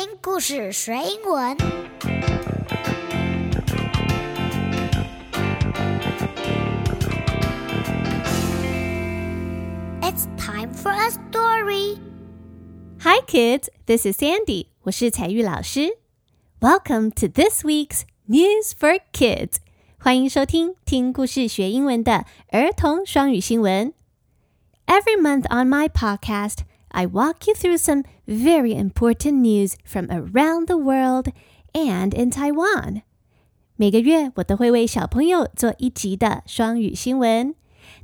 听故事学英文。It's time for a story. Hi, kids. This is Sandy. 我是采玉老师。Welcome to this week's News for Kids. 欢迎收听听故事学英文的儿童双语新闻。Every month on my podcast, I walk you through some very important news from around the world and in Taiwan. 每个月我都会为小朋友做一集的双语新闻。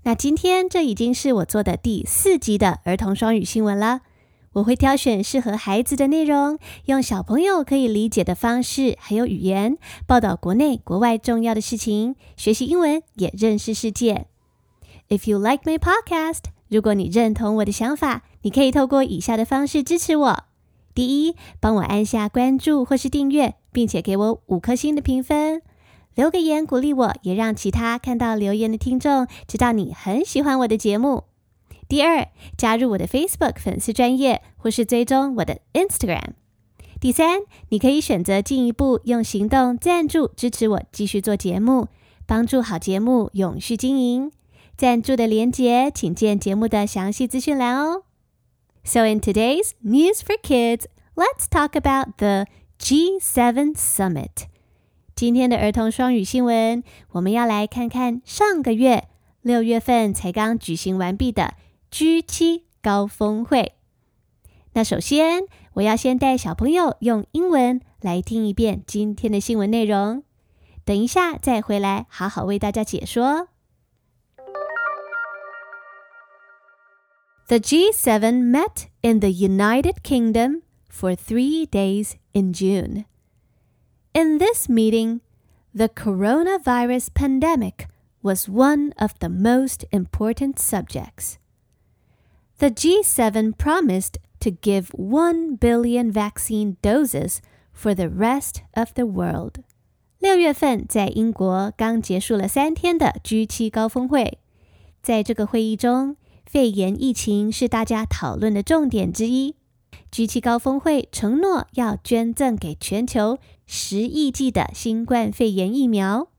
那今天这已经是我做的第四集的儿童双语新闻了。我会挑选适合孩子的内容，用小朋友可以理解的方式，还有语言，报道国内国外重要的事情，学习英文也认识世界。If you like my podcast， 如果你认同我的想法，你可以透过以下的方式支持我：第一，帮我按下关注或是订阅，并且给我五颗星的评分，留个言鼓励我，也让其他看到留言的听众知道你很喜欢我的节目。第二，加入我的 Facebook 粉丝专业，或是追踪我的 Instagram。第三，你可以选择进一步用行动赞助支持我继续做节目，帮助好节目永续经营。赞助的连接，请见节目的详细资讯栏哦。So in today's News for Kids, let's talk about the G7 Summit. 今天的儿童双语新闻，我们要来看看上个月六月份才刚举行完毕的 G7 高峰会。那首先，我要先带小朋友用英文来听一遍今天的新闻内容，等一下再回来好好为大家解说。The G7 met in the United Kingdom for three days in June. In this meeting, the coronavirus pandemic was one of the most important subjects. The G7 promised to give 1 billion vaccine doses for the rest of the world. 六月份在英国刚结束了三天的 G7 高峰会，在这个会议中， 肺炎疫情是大家讨论的重点之一。G7 高峰会承诺要捐赠给全球十亿剂的新冠肺炎疫苗。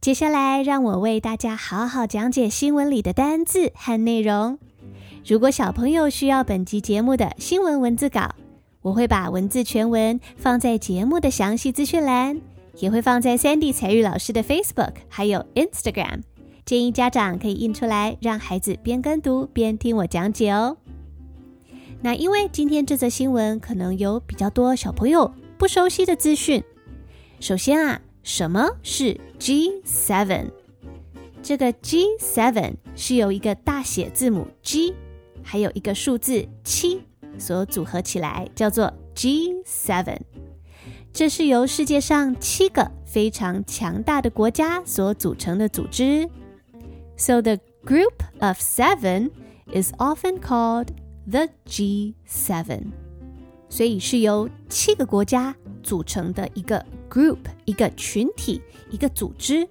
接下来，让我为大家好好讲解新闻里的单字和内容。如果小朋友需要本集节目的新闻文字稿，我会把文字全文放在节目的详细资讯栏。也会放在 Sandy 采玉老师的 Facebook 还有 Instagram，建议家长可以印出来，让孩子边跟读边听我讲解哦。那因为今天这则新闻可能有比较多小朋友不熟悉的资讯。首先啊，什么是 G7？这个 G7 是由一个大写字母 G，还有一个数字七所组合起来，叫做 G7。这是由世界上七个非常强大的国家所组成的组织。So the group of seven is often called the G7。所以是由七个国家组成的一个 group，一个群体，一个组织。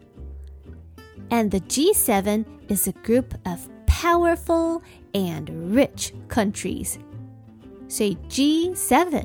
And the G7 is a group of powerful and rich countries。所以 G7。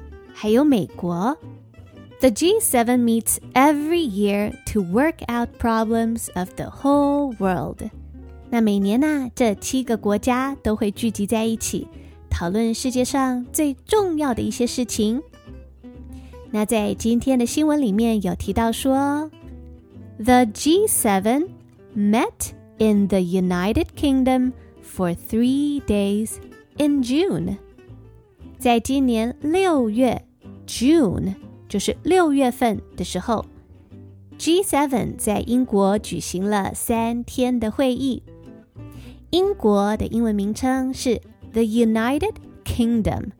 还有美国，The G7 meets every year to work out problems of the whole world。那每年呢、啊，这七个国家都会聚集在一起，讨论世界上最重要的一些事情。那在今天的新闻里面有提到说，The G7 met in the United Kingdom for three days in June。 在今年六月，June 就是六月份的时候，G7 在英国举行了三天的会议。英国的英文名称是 the United Kingdom。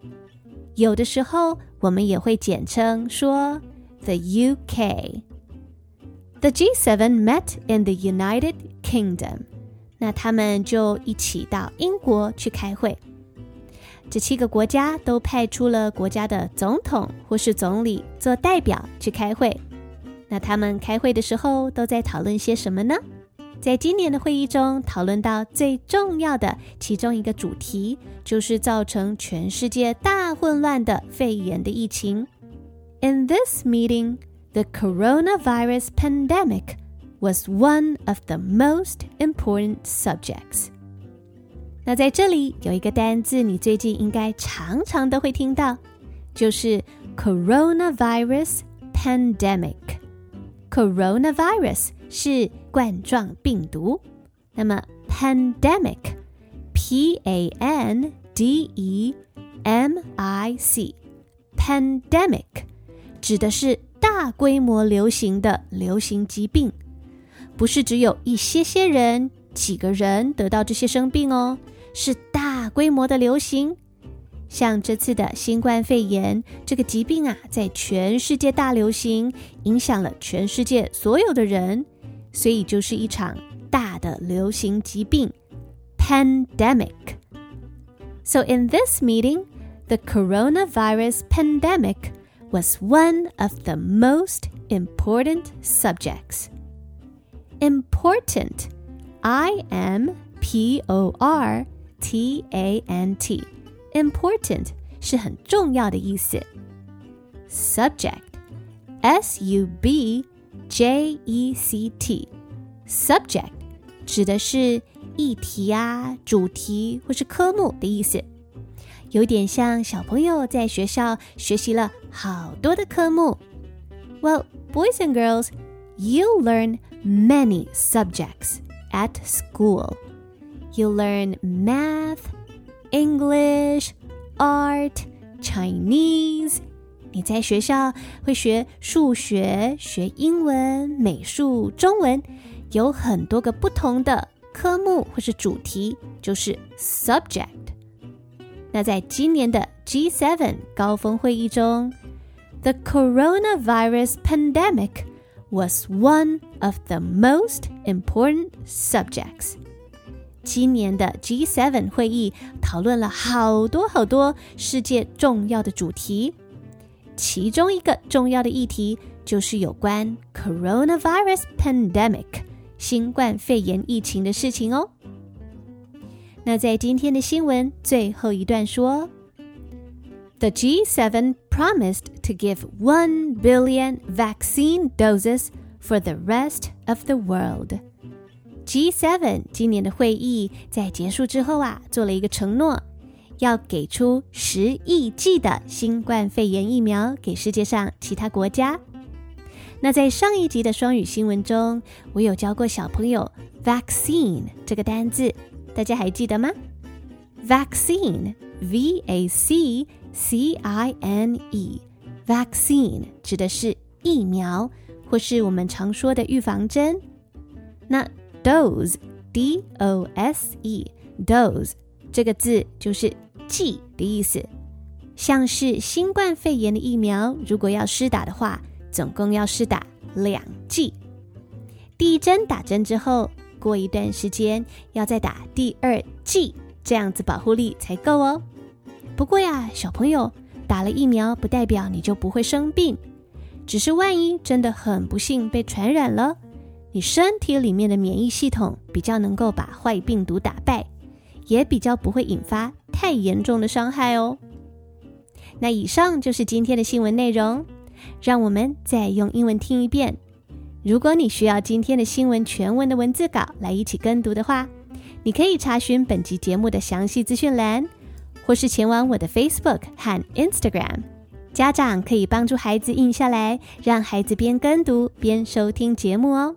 有的时候我们也会简称说 the UK。The G7 met in the United Kingdom。那他们就一起到英国去开会。这七个国家都派出了国家的总统或是总理做代表去开会。那他们开会的时候都在讨论些什么呢？在今年的会议中，讨论到最重要的其中一个主题，就是造成全世界大混乱的肺炎的疫情。In this meeting, the coronavirus pandemic was one of the most important subjects. 那在这里有一个单字，你最近应该常常都会听到，就是 coronavirus pandemic。coronavirus 是冠状病毒，那么 pandemic，p a n d e m i c，pandemic 指的是大规模流行的流行疾病，不是只有一些些人、几个人得到这些生病哦，是大规模的流行。像这次的新冠肺炎这个疾病啊，在全世界大流行，影响了全世界所有的人。所以就是一场大的流行疾病，pandemic。So in this meeting, the coronavirus pandemic was one of the most important subjects. Important, I-M-P-O-R-T-A-N-T. Important 是很重要的意思。Subject, S-U-B。J E C T，subject 指的是议题啊、主题或是科目的意思，有点像小朋友在学校学习了好多的科目。Well, boys and girls, you learn many subjects at school. You learn math, English, art, Chinese. 你在学校会学数学、学英文、美术、中文，有很多个不同的科目或是主题，就是 subject。那在今年的 G7 高峰会议中，the coronavirus pandemic Was one of the most important subjects。今年的 G7 会议讨论了好多好多世界重要的主题。其中一个重要的议题就是有关 coronavirus pandemic 新冠肺炎疫情的事情哦。那在今天的新闻最后一段说，The G7 promised to give one billion vaccine doses for the rest of the world. G7 今年的会议在结束之后啊，做了一个承诺。要给出十亿剂的新冠肺炎疫苗给世界上其他国家。那在上一集的双语新闻中，我有教过小朋友 “vaccine” 这个单字，大家还记得吗？vaccine，V-A-C-C-I-N-E，vaccine 指的是疫苗，或是我们常说的预防针。那 dose，D-O-S-E，dose 这个字就是。剂的意思，像是新冠肺炎的疫苗，如果要施打的话，总共要施打两剂。第一针打针之后，过一段时间要再打第二剂，这样子保护力才够哦。不过呀，小朋友打了疫苗，不代表你就不会生病，只是万一真的很不幸被传染了，你身体里面的免疫系统比较能够把坏病毒打败，也比较不会引发。太严重的伤害哦。那以上就是今天的新闻内容，让我们再用英文听一遍。如果你需要今天的新闻全文的文字稿来一起跟读的话，你可以查询本集节目的详细资讯栏，或是前往我的 Facebook 和 Instagram。家长可以帮助孩子印下来，让孩子边跟读边收听节目哦。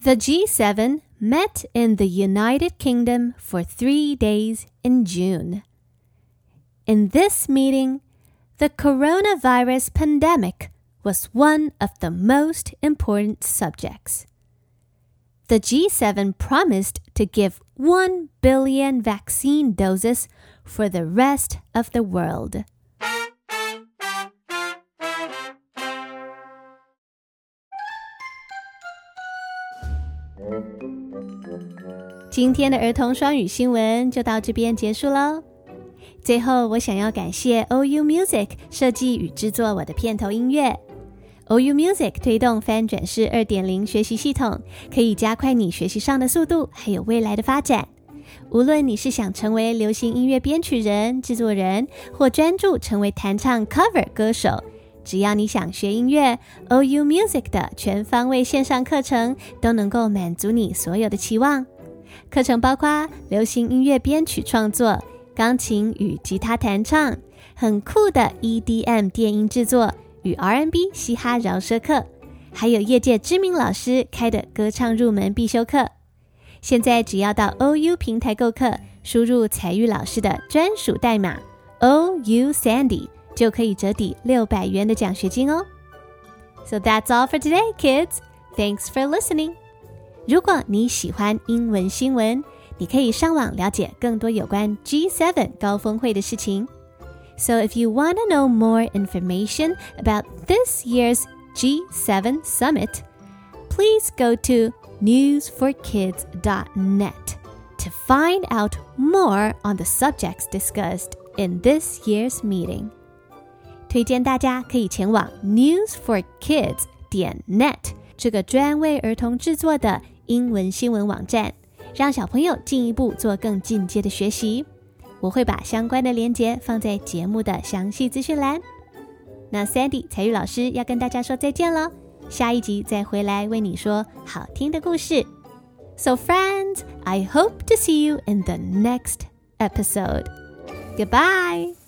The G7 met in the United Kingdom for three days in June. In this meeting, the coronavirus pandemic was one of the most important subjects. The G7 promised to give 1 billion vaccine doses for the rest of the world. 今天的儿童双语新闻就到这边结束喽。最后，我想要感谢 OU Music 设计与制作我的片头音乐。 OU Music 推动翻转式二点零学习系统，可以加快你学习上的速度，还有未来的发展。无论你是想成为流行音乐编曲人、制作人，或专注成为弹唱 cover 歌手，只要你想学音乐，OU Music 的全方位线上课程都能够满足你所有的期望。课程包括流行音乐编曲创作、钢琴与吉他弹唱、很酷的 EDM 电音制作与 R&B 嘻哈饶舌课，还有业界知名老师开的歌唱入门必修课。现在只要到 OU 平台购课，输入彩玉老师的专属代码 OU Sandy，就可以折抵六百元的奖学金哦。So that's all for today, kids. Thanks for listening. 如果你喜欢英文新闻，你可以上网了解更多有关 G7 高峰会的事情。So if you want to know more information about this year's G7 summit, please go to newsforkids.net to find out more on the subjects discussed in this year's meeting. 推荐大家可以前往 newsforkids 点 net 这个专为儿童制作的。英文新闻网站，让小朋友进一步做更进阶的学习。 我会把相关的链接放在节目的详细资讯栏。那 Sandy 才玉老师要跟大家说再见喽，下一集再回来为你说好听的故事。So friends, I hope to see you in the next episode. Goodbye.